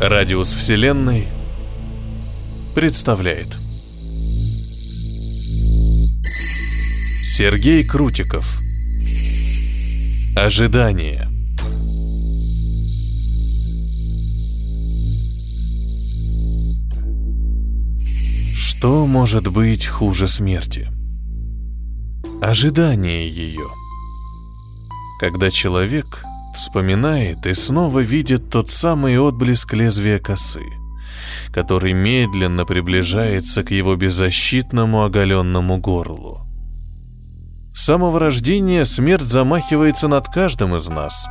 Радиус Вселенной представляет Сергей Крутиков Ожидание Что может быть хуже смерти? Ожидание ее. Когда человек вспоминает и снова видит тот самый отблеск лезвия косы, который медленно приближается к его беззащитному оголенному горлу. С самого рождения смерть замахивается над каждым из нас,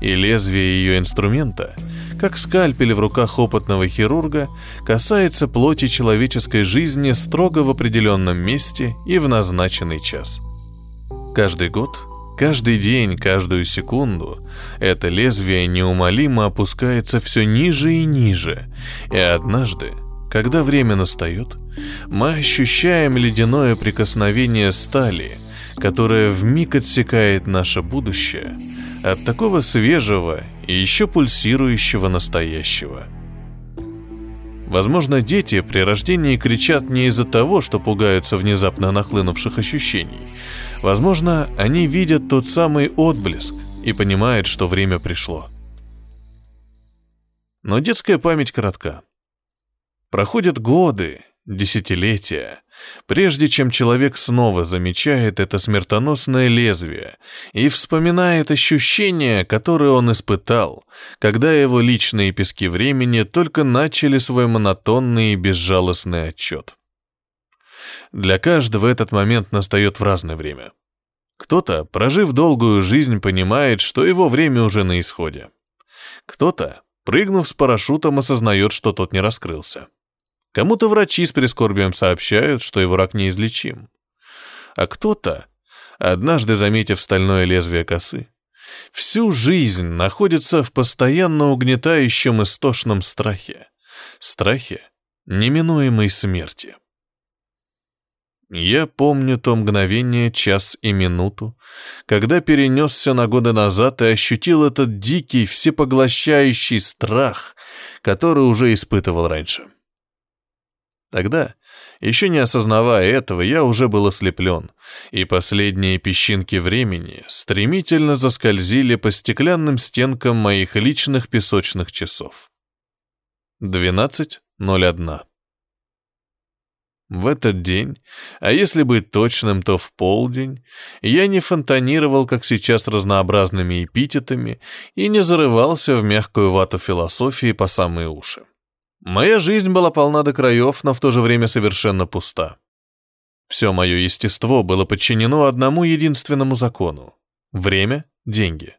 и лезвие ее инструмента, как скальпель в руках опытного хирурга, касается плоти человеческой жизни строго в определенном месте и в назначенный час. Каждый год Каждый день, каждую секунду это лезвие неумолимо опускается все ниже и ниже, и однажды, когда время настает, мы ощущаем ледяное прикосновение стали, которое вмиг отсекает наше будущее от такого свежего и еще пульсирующего настоящего. Возможно, дети при рождении кричат не из-за того, что пугаются внезапно нахлынувших ощущений – Возможно, они видят тот самый отблеск и понимают, что время пришло. Но детская память коротка. Проходят годы, десятилетия, прежде чем человек снова замечает это смертоносное лезвие и вспоминает ощущения, которые он испытал, когда его личные пески времени только начали свой монотонный и безжалостный отчет. Для каждого этот момент настает в разное время. Кто-то, прожив долгую жизнь, понимает, что его время уже на исходе. Кто-то, прыгнув с парашютом, осознает, что тот не раскрылся. Кому-то врачи с прискорбием сообщают, что его рак неизлечим. А кто-то, однажды заметив стальное лезвие косы, всю жизнь находится в постоянно угнетающем истошном страхе. Страхе неминуемой смерти. Я помню то мгновение, час и минуту, когда перенесся на годы назад и ощутил этот дикий, всепоглощающий страх, который уже испытывал раньше. Тогда, еще не осознавая этого, я уже был ослеплен, и последние песчинки времени стремительно заскользили по стеклянным стенкам моих личных песочных часов. 12.01 в этот день, а если быть точным, то в полдень, я не фонтанировал, как сейчас, разнообразными эпитетами и не зарывался в мягкую вату философии по самые уши. Моя жизнь была полна до краев, но в то же время совершенно пуста. Все мое естество было подчинено одному единственному закону — время — деньги.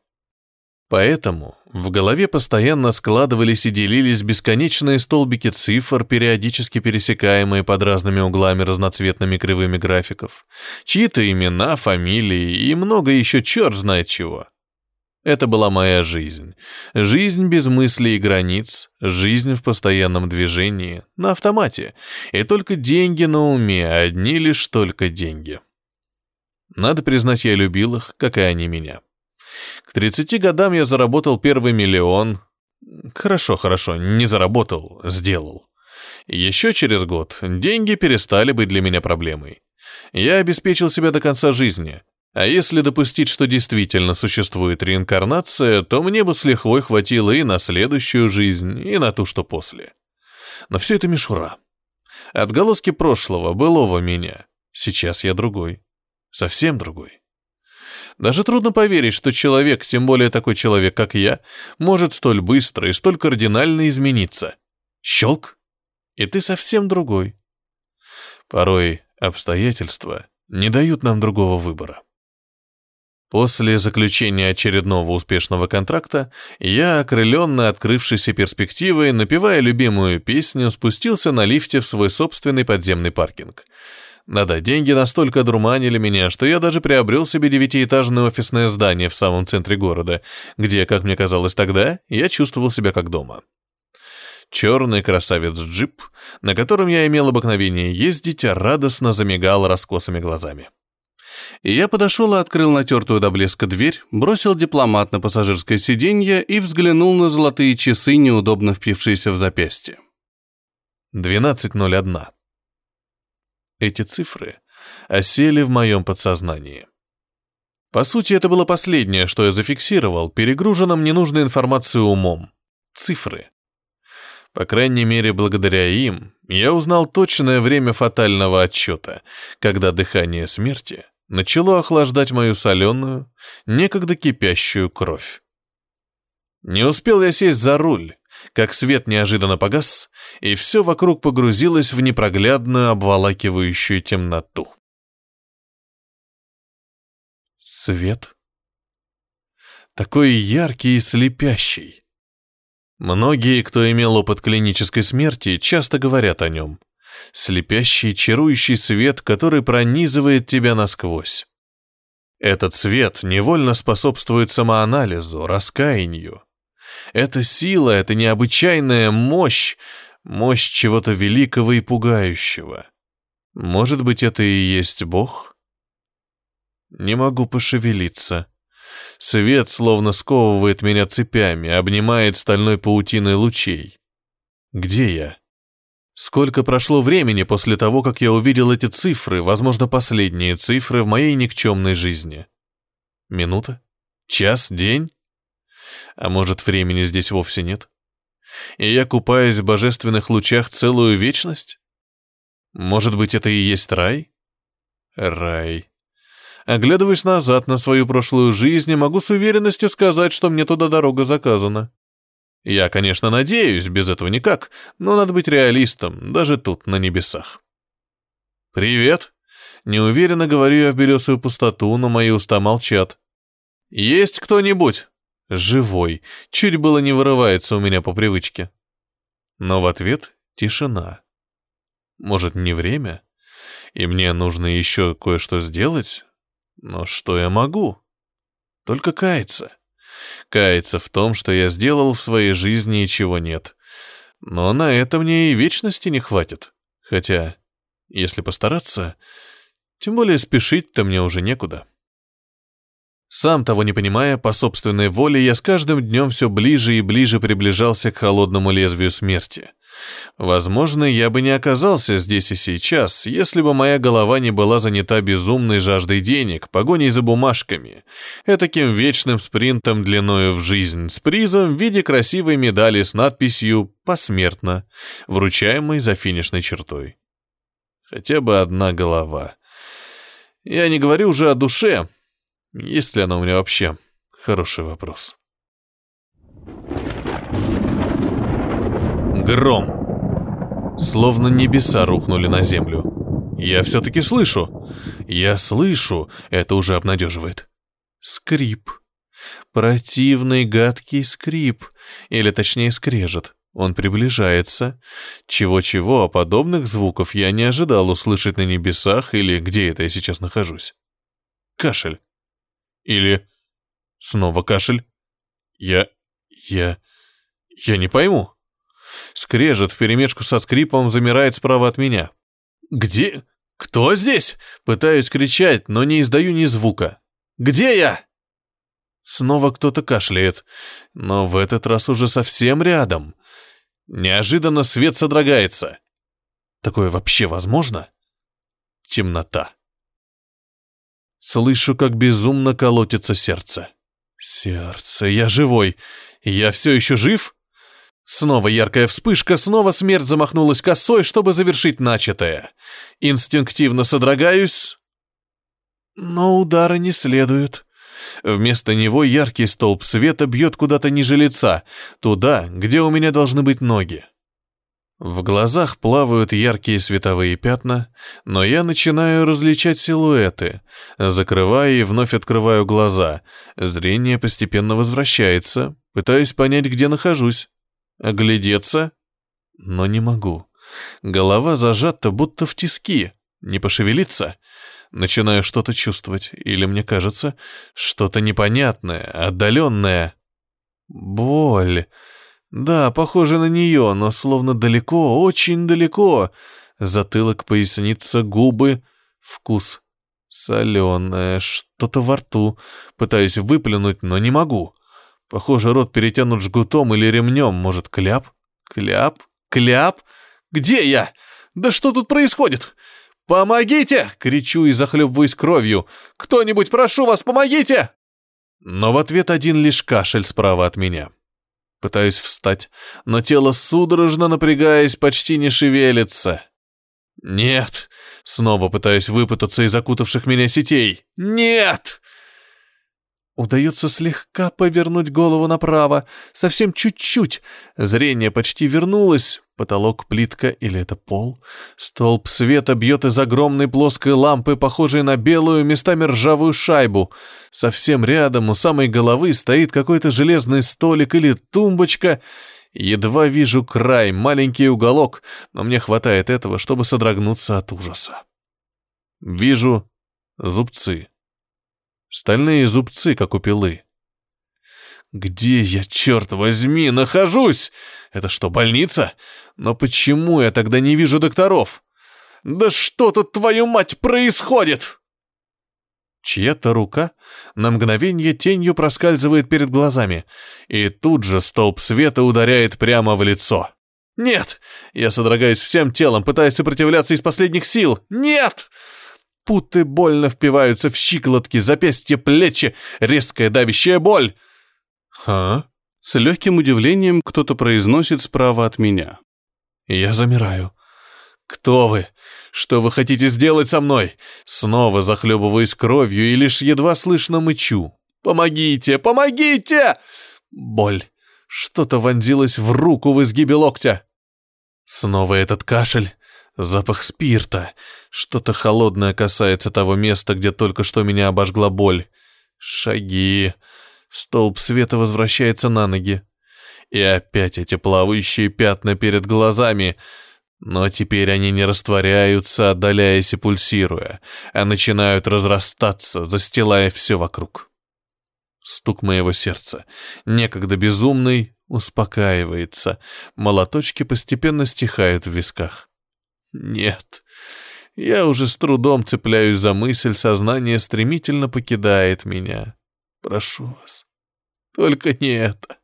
Поэтому в голове постоянно складывались и делились бесконечные столбики цифр, периодически пересекаемые под разными углами разноцветными кривыми графиков, чьи-то имена, фамилии и много еще черт знает чего. Это была моя жизнь. Жизнь без мыслей и границ, жизнь в постоянном движении, на автомате, и только деньги на уме, одни лишь только деньги. Надо признать, я любил их, как и они меня. К 30 годам я заработал первый миллион. Хорошо, хорошо, не заработал, сделал. Еще через год деньги перестали быть для меня проблемой. Я обеспечил себя до конца жизни. А если допустить, что действительно существует реинкарнация, то мне бы с лихвой хватило и на следующую жизнь, и на ту, что после. Но все это мишура. Отголоски прошлого, былого меня. Сейчас я другой. Совсем другой. Даже трудно поверить, что человек, тем более такой человек, как я, может столь быстро и столь кардинально измениться. Щелк, и ты совсем другой. Порой обстоятельства не дают нам другого выбора. После заключения очередного успешного контракта, я, окрыленный открывшейся перспективой, напевая любимую песню, спустился на лифте в свой собственный подземный паркинг — да-да, деньги настолько дурманили меня, что я даже приобрел себе девятиэтажное офисное здание в самом центре города, где, как мне казалось тогда, я чувствовал себя как дома. Черный красавец-джип, на котором я имел обыкновение ездить, радостно замигал раскосыми глазами. Я подошел и открыл натертую до блеска дверь, бросил дипломат на пассажирское сиденье и взглянул на золотые часы, неудобно впившиеся в запястье. 12.01. Эти цифры осели в моем подсознании. По сути, это было последнее, что я зафиксировал, перегруженным ненужной информацией умом. Цифры. По крайней мере, благодаря им я узнал точное время фатального отчета, когда дыхание смерти начало охлаждать мою соленую, некогда кипящую кровь. Не успел я сесть за руль, как свет неожиданно погас, и все вокруг погрузилось в непроглядную обволакивающую темноту. Свет. Такой яркий и слепящий. Многие, кто имел опыт клинической смерти, часто говорят о нем. Слепящий, чарующий свет, который пронизывает тебя насквозь. Этот свет невольно способствует самоанализу, раскаянию. Это сила, это необычайная мощь, мощь чего-то великого и пугающего. Может быть, это и есть Бог? Не могу пошевелиться. Свет словно сковывает меня цепями, обнимает стальной паутиной лучей. Где я? Сколько прошло времени после того, как я увидел эти цифры, возможно, последние цифры в моей никчемной жизни? Минута? Час? День? А может, времени здесь вовсе нет? И я купаюсь в божественных лучах целую вечность? Может быть, это и есть рай? Рай. Оглядываясь назад на свою прошлую жизнь, могу с уверенностью сказать, что мне туда дорога заказана. Я, конечно, надеюсь, без этого никак, но надо быть реалистом, даже тут, на небесах. «Привет!» Неуверенно говорю я в белесую пустоту, но мои уста молчат. «Есть кто-нибудь?» Живой. Чуть было не вырывается у меня по привычке. Но в ответ тишина. Может, не время? И мне нужно еще кое-что сделать? Но что я могу? Только каяться. Каяться в том, что я сделал в своей жизни и чего нет. Но на это мне и вечности не хватит. Хотя, если постараться, тем более спешить-то мне уже некуда. Сам того не понимая, по собственной воле я с каждым днем все ближе и ближе приближался к холодному лезвию смерти. Возможно, я бы не оказался здесь и сейчас, если бы моя голова не была занята безумной жаждой денег, погоней за бумажками, этаким вечным спринтом длиною в жизнь, с призом в виде красивой медали с надписью «Посмертно», вручаемой за финишной чертой. Хотя бы одна голова. Я не говорю уже о душе, есть ли она у меня вообще? Хороший вопрос. Гром. Словно небеса рухнули на землю. Я все-таки слышу. Я слышу. Это уже обнадеживает. Скрип. Противный гадкий скрип. Или точнее скрежет. Он приближается. Чего-чего, а подобных звуков я не ожидал услышать на небесах или где это я сейчас нахожусь. Кашель. Или снова кашель? Я... я... я не пойму. Скрежет вперемешку со скрипом замирает справа от меня. Где... кто здесь? Пытаюсь кричать, но не издаю ни звука. Где я? Снова кто-то кашляет, но в этот раз уже совсем рядом. Неожиданно свет содрогается. Такое вообще возможно? Темнота. Слышу, как безумно колотится сердце. Сердце, я живой. Я все еще жив? Снова яркая вспышка, снова смерть замахнулась косой, чтобы завершить начатое. Инстинктивно содрогаюсь, но удара не следует. Вместо него яркий столб света бьет куда-то ниже лица, туда, где у меня должны быть ноги. В глазах плавают яркие световые пятна, но я начинаю различать силуэты, закрываю и вновь открываю глаза. Зрение постепенно возвращается, пытаюсь понять, где нахожусь. Оглядеться? Но не могу. Голова зажата, будто в тиски. Не пошевелиться? Начинаю что-то чувствовать, или мне кажется, что-то непонятное, отдаленное. Боль. Да, похоже на нее, но словно далеко, очень далеко. Затылок, поясница, губы, вкус. Соленое, что-то во рту. Пытаюсь выплюнуть, но не могу. Похоже, рот перетянут жгутом или ремнем. Может, кляп? Кляп? Кляп? Где я? Да что тут происходит? «Помогите!» — кричу и захлебываюсь кровью. «Кто-нибудь, прошу вас, помогите!» Но в ответ один лишь кашель справа от меня. Пытаюсь встать, но тело судорожно напрягаясь почти не шевелится. «Нет!» — снова пытаюсь выпутаться из закутавших меня сетей. «Нет!» Удается слегка повернуть голову направо, совсем чуть-чуть. Зрение почти вернулось. Потолок, плитка или это пол? Столб света бьет из огромной плоской лампы, похожей на белую, местами ржавую шайбу. Совсем рядом у самой головы стоит какой-то железный столик или тумбочка. Едва вижу край, маленький уголок, но мне хватает этого, чтобы содрогнуться от ужаса. Вижу зубцы. Стальные зубцы, как у пилы. Где я, черт возьми, нахожусь? Это что, больница? Но почему я тогда не вижу докторов? Да что тут, твою мать, происходит? Чья-то рука на мгновение тенью проскальзывает перед глазами, и тут же столб света ударяет прямо в лицо. «Нет!» Я содрогаюсь всем телом, пытаясь сопротивляться из последних сил. «Нет!» Путы больно впиваются в щиколотки, запястья, плечи, резкая давящая боль. «Ха?» С легким удивлением кто-то произносит справа от меня. Я замираю. «Кто вы? Что вы хотите сделать со мной?» Снова захлебываясь кровью и лишь едва слышно мычу. «Помогите! Помогите!» Боль. Что-то вонзилось в руку в изгибе локтя. Снова этот кашель. Запах спирта. Что-то холодное касается того места, где только что меня обожгла боль. Шаги. Столб света возвращается на ноги. И опять эти плавающие пятна перед глазами. Но теперь они не растворяются, отдаляясь и пульсируя, а начинают разрастаться, застилая все вокруг. Стук моего сердца, некогда безумный, успокаивается. Молоточки постепенно стихают в висках. Нет. Я уже с трудом цепляюсь за мысль, сознание стремительно покидает меня. Прошу вас, только не это.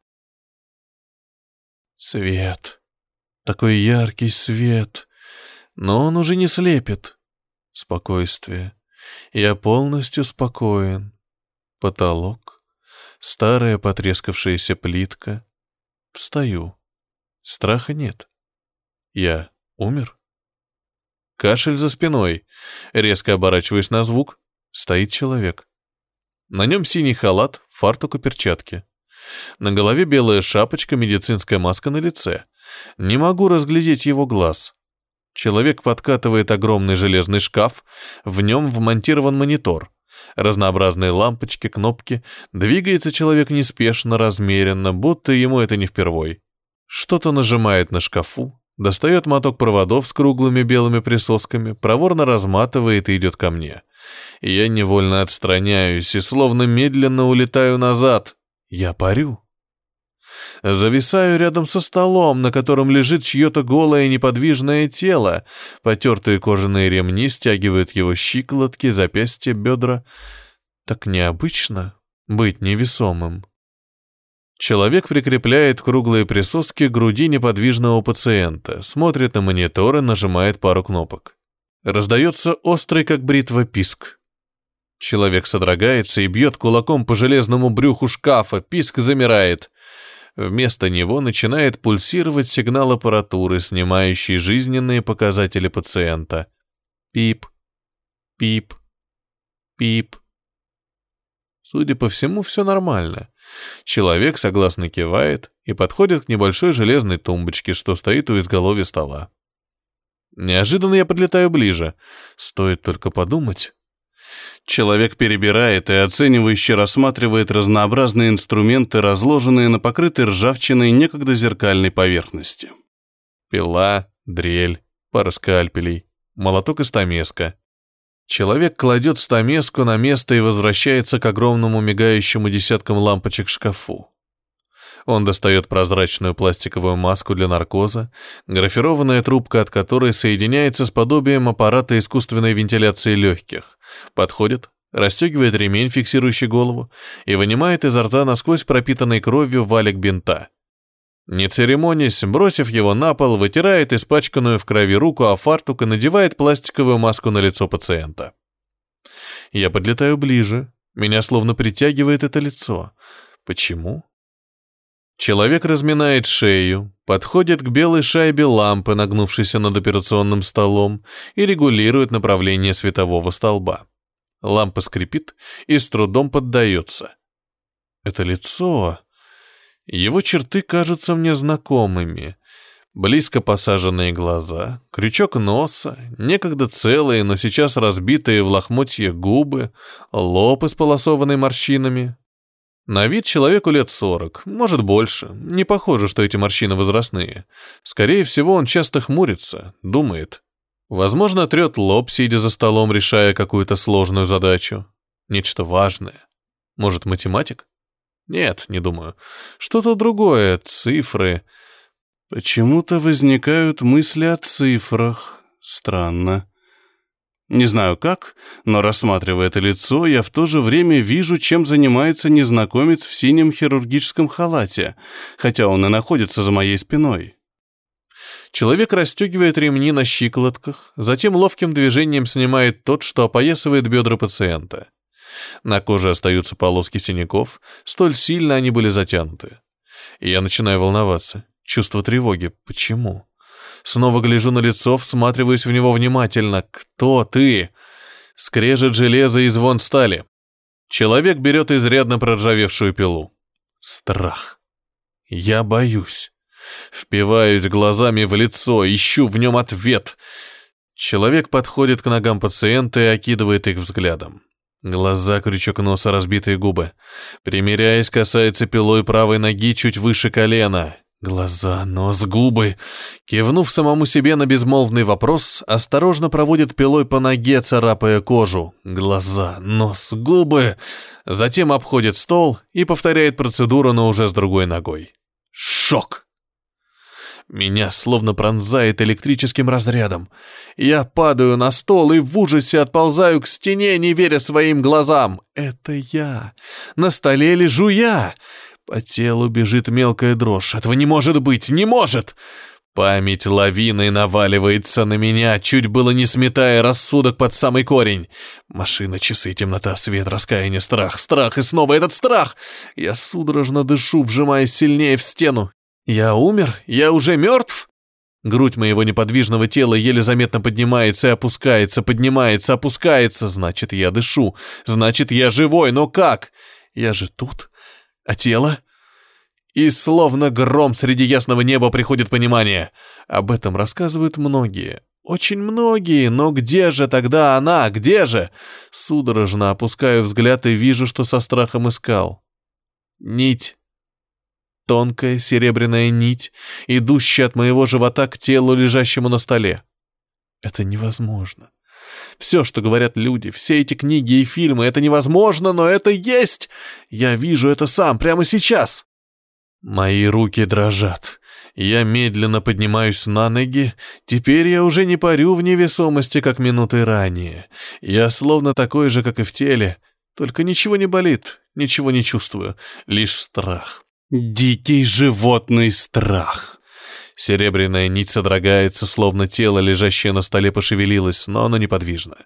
Свет. Такой яркий свет. Но он уже не слепит. Спокойствие. Я полностью спокоен. Потолок. Старая потрескавшаяся плитка. Встаю. Страха нет. Я умер? Кашель за спиной. Резко оборачиваюсь на звук. Стоит человек. На нем синий халат, фартук и перчатки. На голове белая шапочка, медицинская маска на лице. Не могу разглядеть его глаз. Человек подкатывает огромный железный шкаф, в нем вмонтирован монитор. Разнообразные лампочки, кнопки. Двигается человек неспешно, размеренно, будто ему это не впервой. Что-то нажимает на шкафу, Достает моток проводов с круглыми белыми присосками, проворно разматывает и идет ко мне. Я невольно отстраняюсь и словно медленно улетаю назад. Я парю. Зависаю рядом со столом, на котором лежит чье-то голое неподвижное тело. Потертые кожаные ремни стягивают его щиколотки, запястья, бедра. Так необычно быть невесомым. Человек прикрепляет круглые присоски к груди неподвижного пациента, смотрит на монитор и нажимает пару кнопок. Раздается острый, как бритва, писк. Человек содрогается и бьет кулаком по железному брюху шкафа, писк замирает. Вместо него начинает пульсировать сигнал аппаратуры, снимающий жизненные показатели пациента. Пип, пип, пип. Судя по всему, все нормально. Человек согласно кивает и подходит к небольшой железной тумбочке, что стоит у изголовья стола. Неожиданно я подлетаю ближе. Стоит только подумать. Человек перебирает и оценивающе рассматривает разнообразные инструменты, разложенные на покрытой ржавчиной некогда зеркальной поверхности. Пила, дрель, пара скальпелей, молоток и стамеска, Человек кладет стамеску на место и возвращается к огромному мигающему десяткам лампочек шкафу. Он достает прозрачную пластиковую маску для наркоза, графированная трубка от которой соединяется с подобием аппарата искусственной вентиляции легких, Подходит, расстегивает ремень, фиксирующий голову, и вынимает изо рта насквозь пропитанной кровью валик бинта. Не церемонясь, бросив его на пол, вытирает испачканную в крови руку о фартук и надевает пластиковую маску на лицо пациента. Я подлетаю ближе, меня словно притягивает это лицо. Почему? Человек разминает шею, подходит к белой шайбе лампы, нагнувшейся над операционным столом, и регулирует направление светового столба. Лампа скрипит и с трудом поддается. Это лицо... Его черты кажутся мне знакомыми. Близко посаженные глаза, крючок носа, некогда целые, но сейчас разбитые в лохмотье губы, лоб исполосованный морщинами. На вид человеку лет сорок, может больше. Не похоже, что эти морщины возрастные. Скорее всего, он часто хмурится, думает. Возможно, трет лоб, сидя за столом, решая какую-то сложную задачу. Нечто важное. Может, математик? Нет, не думаю. Что-то другое, цифры. Почему-то возникают мысли о цифрах. Странно. Не знаю как, но рассматривая это лицо, я в то же время вижу, чем занимается незнакомец в синем хирургическом халате, хотя он и находится за моей спиной. Человек расстегивает ремни на щиколотках, затем ловким движением снимает тот, что опоясывает бедра пациента. На коже остаются полоски синяков, столь сильно они были затянуты. Я начинаю волноваться. Чувство тревоги. Почему? Снова гляжу на лицо, всматриваюсь в него внимательно. «Кто ты?» Скрежет железо и звон стали. Человек берет изрядно проржавевшую пилу. Страх. Я боюсь. Впиваюсь глазами в лицо, ищу в нем ответ. Человек подходит к ногам пациента и окидывает их взглядом. Глаза, крючок носа, разбитые губы. Примеряясь, касается пилой правой ноги чуть выше колена. Глаза, нос, губы. Кивнув самому себе на безмолвный вопрос, осторожно проводит пилой по ноге, царапая кожу. Глаза, нос, губы. Затем обходит стол и повторяет процедуру, но уже с другой ногой. Шок! Меня словно пронзает электрическим разрядом. Я падаю на стол и в ужасе отползаю к стене, не веря своим глазам. Это я. На столе лежу я. По телу бежит мелкая дрожь. Этого не может быть, не может! Память лавиной наваливается на меня, чуть было не сметая рассудок под самый корень. Машина, часы, темнота, свет, раскаяние, страх, страх и снова этот страх. Я судорожно дышу, вжимаясь сильнее в стену. «Я умер? Я уже мертв?» Грудь моего неподвижного тела еле заметно поднимается и опускается, поднимается, опускается. Значит, я дышу. Значит, я живой. Но как? Я же тут. А тело? И словно гром среди ясного неба приходит понимание. Об этом рассказывают многие. Очень многие, но где же тогда она? Где же? Судорожно опускаю взгляд и вижу, что со страхом искал. Нить Тонкая серебряная нить, идущая от моего живота к телу, лежащему на столе. Это невозможно. Все, что говорят люди, все эти книги и фильмы, это невозможно, но это есть. Я вижу это сам, прямо сейчас. Мои руки дрожат. Я медленно поднимаюсь на ноги. Теперь я уже не парю в невесомости, как минуты ранее. Я словно такой же, как и в теле. Только ничего не болит, ничего не чувствую, лишь страх. Дикий животный страх. Серебряная нить содрогается, словно тело, лежащее на столе, пошевелилось, но оно неподвижно.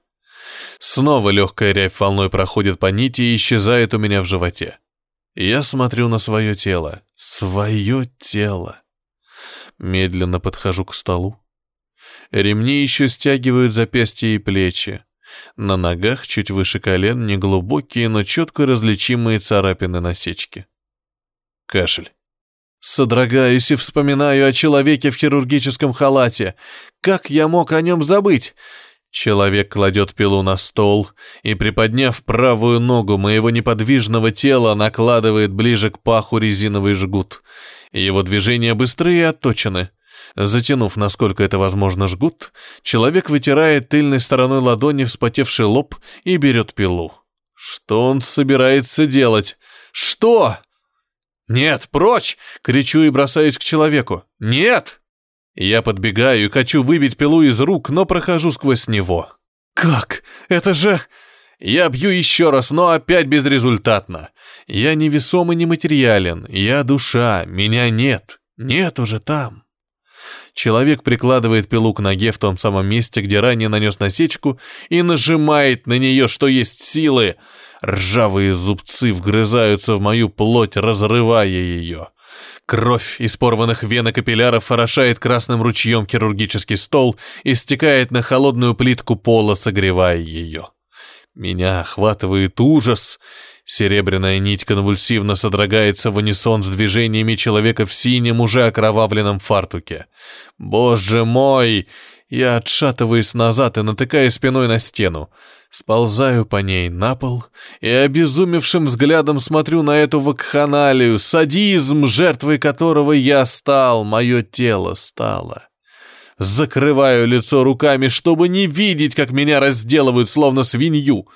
Снова легкая рябь волной проходит по нити и исчезает у меня в животе. Я смотрю на свое тело. Свое тело. Медленно подхожу к столу. Ремни еще стягивают запястья и плечи. На ногах, чуть выше колен, неглубокие, но четко различимые царапины-насечки. Кашель. Содрогаюсь и вспоминаю о человеке в хирургическом халате. Как я мог о нем забыть? Человек кладет пилу на стол и, приподняв правую ногу моего неподвижного тела, накладывает ближе к паху резиновый жгут. Его движения быстрые и отточены. Затянув, насколько это возможно, жгут, человек вытирает тыльной стороной ладони вспотевший лоб и берет пилу. Что он собирается делать? Что? «Нет, прочь!» — кричу и бросаюсь к человеку. «Нет!» Я подбегаю и хочу выбить пилу из рук, но прохожу сквозь него. «Как? Это же... Я бью еще раз, но опять безрезультатно. Я невесом и нематериален. Я душа. Меня нет. Нет уже там. Человек прикладывает пилу к ноге в том самом месте, где ранее нанес насечку, и нажимает на нее, что есть силы. Ржавые зубцы вгрызаются в мою плоть, разрывая ее. Кровь из порванных вен и капилляров орошает красным ручьем хирургический стол и стекает на холодную плитку пола, согревая ее. Меня охватывает ужас. Серебряная нить конвульсивно содрогается в унисон с движениями человека в синем, уже окровавленном фартуке. Боже мой! Я отшатываюсь назад и натыкаю спиной на стену. Сползаю по ней на пол и обезумевшим взглядом смотрю на эту вакханалию, садизм, жертвой которого я стал, мое тело стало. Закрываю лицо руками, чтобы не видеть, как меня разделывают, словно свинью.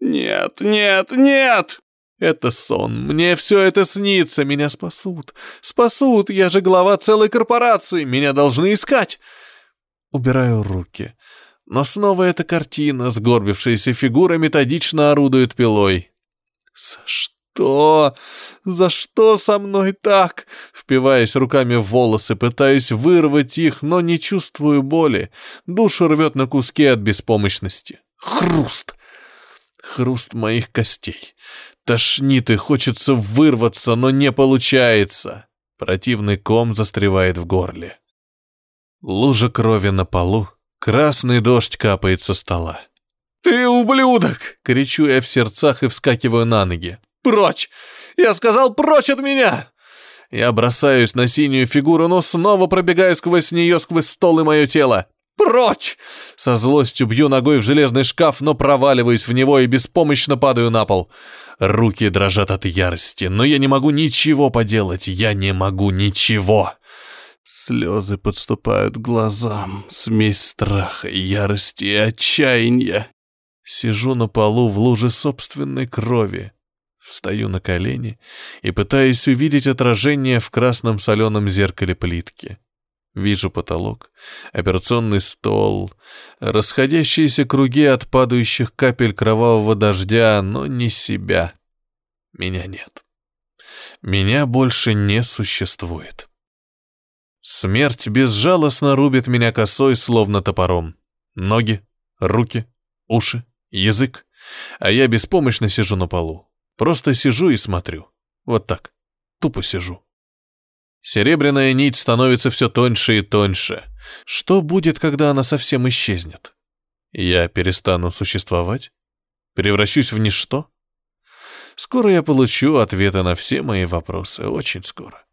Нет, нет, нет! Это сон. Мне все это снится. Меня спасут. Спасут. Я же глава целой корпорации. Меня должны искать. Убираю руки. Но снова эта картина, сгорбившаяся фигура методично орудует пилой. За что? За что со мной так? Впиваясь руками в волосы, пытаюсь вырвать их, но не чувствую боли. Душу рвет на куски от беспомощности. Хруст! Хруст моих костей. Тошнит и хочется вырваться, но не получается. Противный ком застревает в горле. Лужа крови на полу, Красный дождь капает со стола. «Ты ублюдок!» — кричу я в сердцах и вскакиваю на ноги. «Прочь! Я сказал, прочь от меня!» Я бросаюсь на синюю фигуру, но снова пробегаю сквозь нее, сквозь стол и мое тело. «Прочь!» Со злостью бью ногой в железный шкаф, но проваливаюсь в него и беспомощно падаю на пол. Руки дрожат от ярости, но я не могу ничего поделать. Я не могу ничего. Слезы подступают к глазам, смесь страха, ярости и отчаяния. Сижу на полу в луже собственной крови. Встаю на колени и пытаюсь увидеть отражение в красном соленом зеркале плитки. Вижу потолок, операционный стол, расходящиеся круги от падающих капель кровавого дождя, но не себя. Меня нет. Меня больше не существует. Смерть безжалостно рубит меня косой, словно топором. Ноги, руки, уши, язык. А я беспомощно сижу на полу. Просто сижу и смотрю. Вот так. Тупо сижу. Серебряная нить становится все тоньше и тоньше. Что будет, когда она совсем исчезнет? Я перестану существовать? Превращусь в ничто? Скоро я получу ответы на все мои вопросы, очень скоро.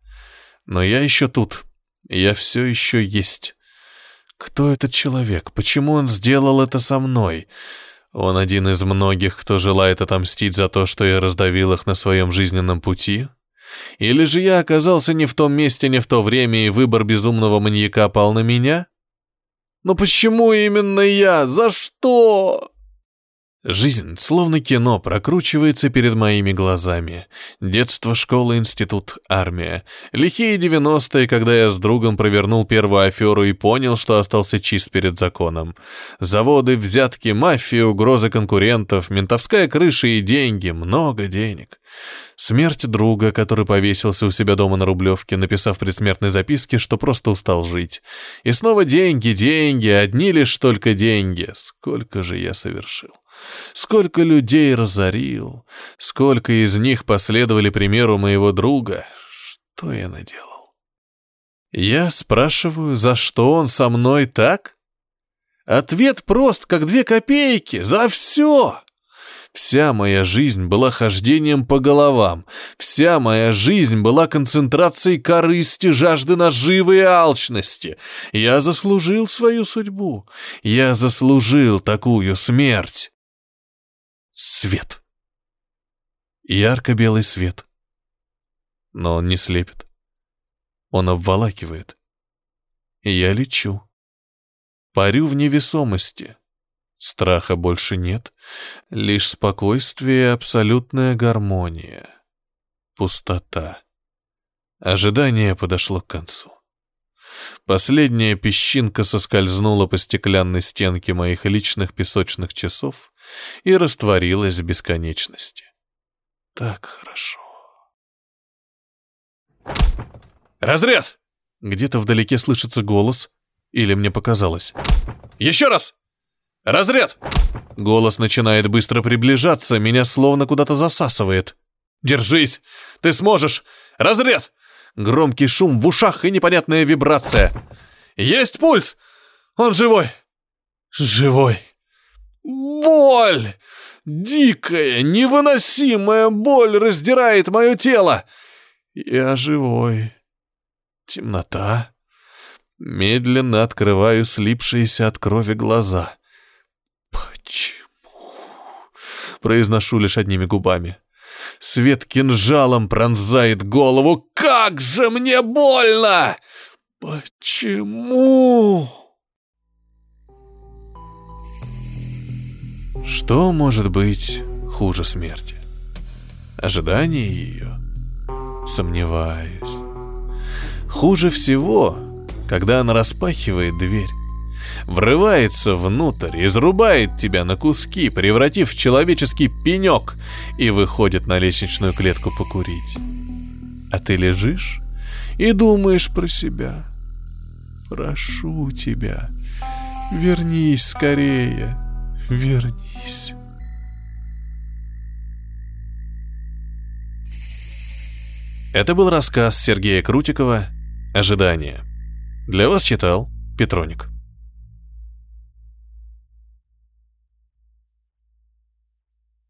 Но я еще тут, я все еще есть. Кто этот человек? Почему он сделал это со мной? Он один из многих, кто желает отомстить за то, что я раздавил их на своем жизненном пути? Или же я оказался не в том месте, не в то время, и выбор безумного маньяка пал на меня? Но почему именно я? За что? Жизнь, словно кино, прокручивается перед моими глазами. Детство, школа, институт, армия. Лихие девяностые, когда я с другом провернул первую аферу и понял, что остался чист перед законом. Заводы, взятки, мафия, угрозы конкурентов, ментовская крыша и деньги, много денег. Смерть друга, который повесился у себя дома на Рублевке, написав предсмертной записке, что просто устал жить. И снова деньги, деньги, одни лишь только деньги. Сколько же я совершил. Сколько людей разорил, сколько из них последовали примеру моего друга. Что я наделал? Я спрашиваю, за что он со мной так? Ответ прост, как две копейки. За все! Вся моя жизнь была хождением по головам. Вся моя жизнь была концентрацией корысти, жажды наживы и алчности. Я заслужил свою судьбу. Я заслужил такую смерть. Свет. Ярко-белый свет. Но он не слепит. Он обволакивает. Я лечу. Парю в невесомости. Страха больше нет. Лишь спокойствие и абсолютная гармония. Пустота. Ожидание подошло к концу. Последняя песчинка соскользнула по стеклянной стенке моих личных песочных часов и растворилась в бесконечности. Так хорошо. «Разряд!» Где-то вдалеке слышится голос, или мне показалось. «Еще раз! Разряд!» Голос начинает быстро приближаться, меня словно куда-то засасывает. «Держись! Ты сможешь! Разряд!» Громкий шум в ушах и непонятная вибрация. «Есть пульс! Он живой!» «Живой!» «Боль! Дикая, невыносимая боль раздирает мое тело!» «Я живой!» Темнота. Медленно открываю слипшиеся от крови глаза. «Почему?» Произношу лишь одними губами. Свет кинжалом пронзает голову. «Как же мне больно!» «Почему?» Что может быть хуже смерти? Ожидание ее? Сомневаюсь. Хуже всего, когда она распахивает дверь, врывается внутрь, изрубает тебя на куски, превратив в человеческий пенек и выходит на лестничную клетку покурить. А ты лежишь и думаешь про себя. Прошу тебя, вернись скорее, вернись. Это был рассказ Сергея Крутикова «Ожидание». Для вас читал Петроник.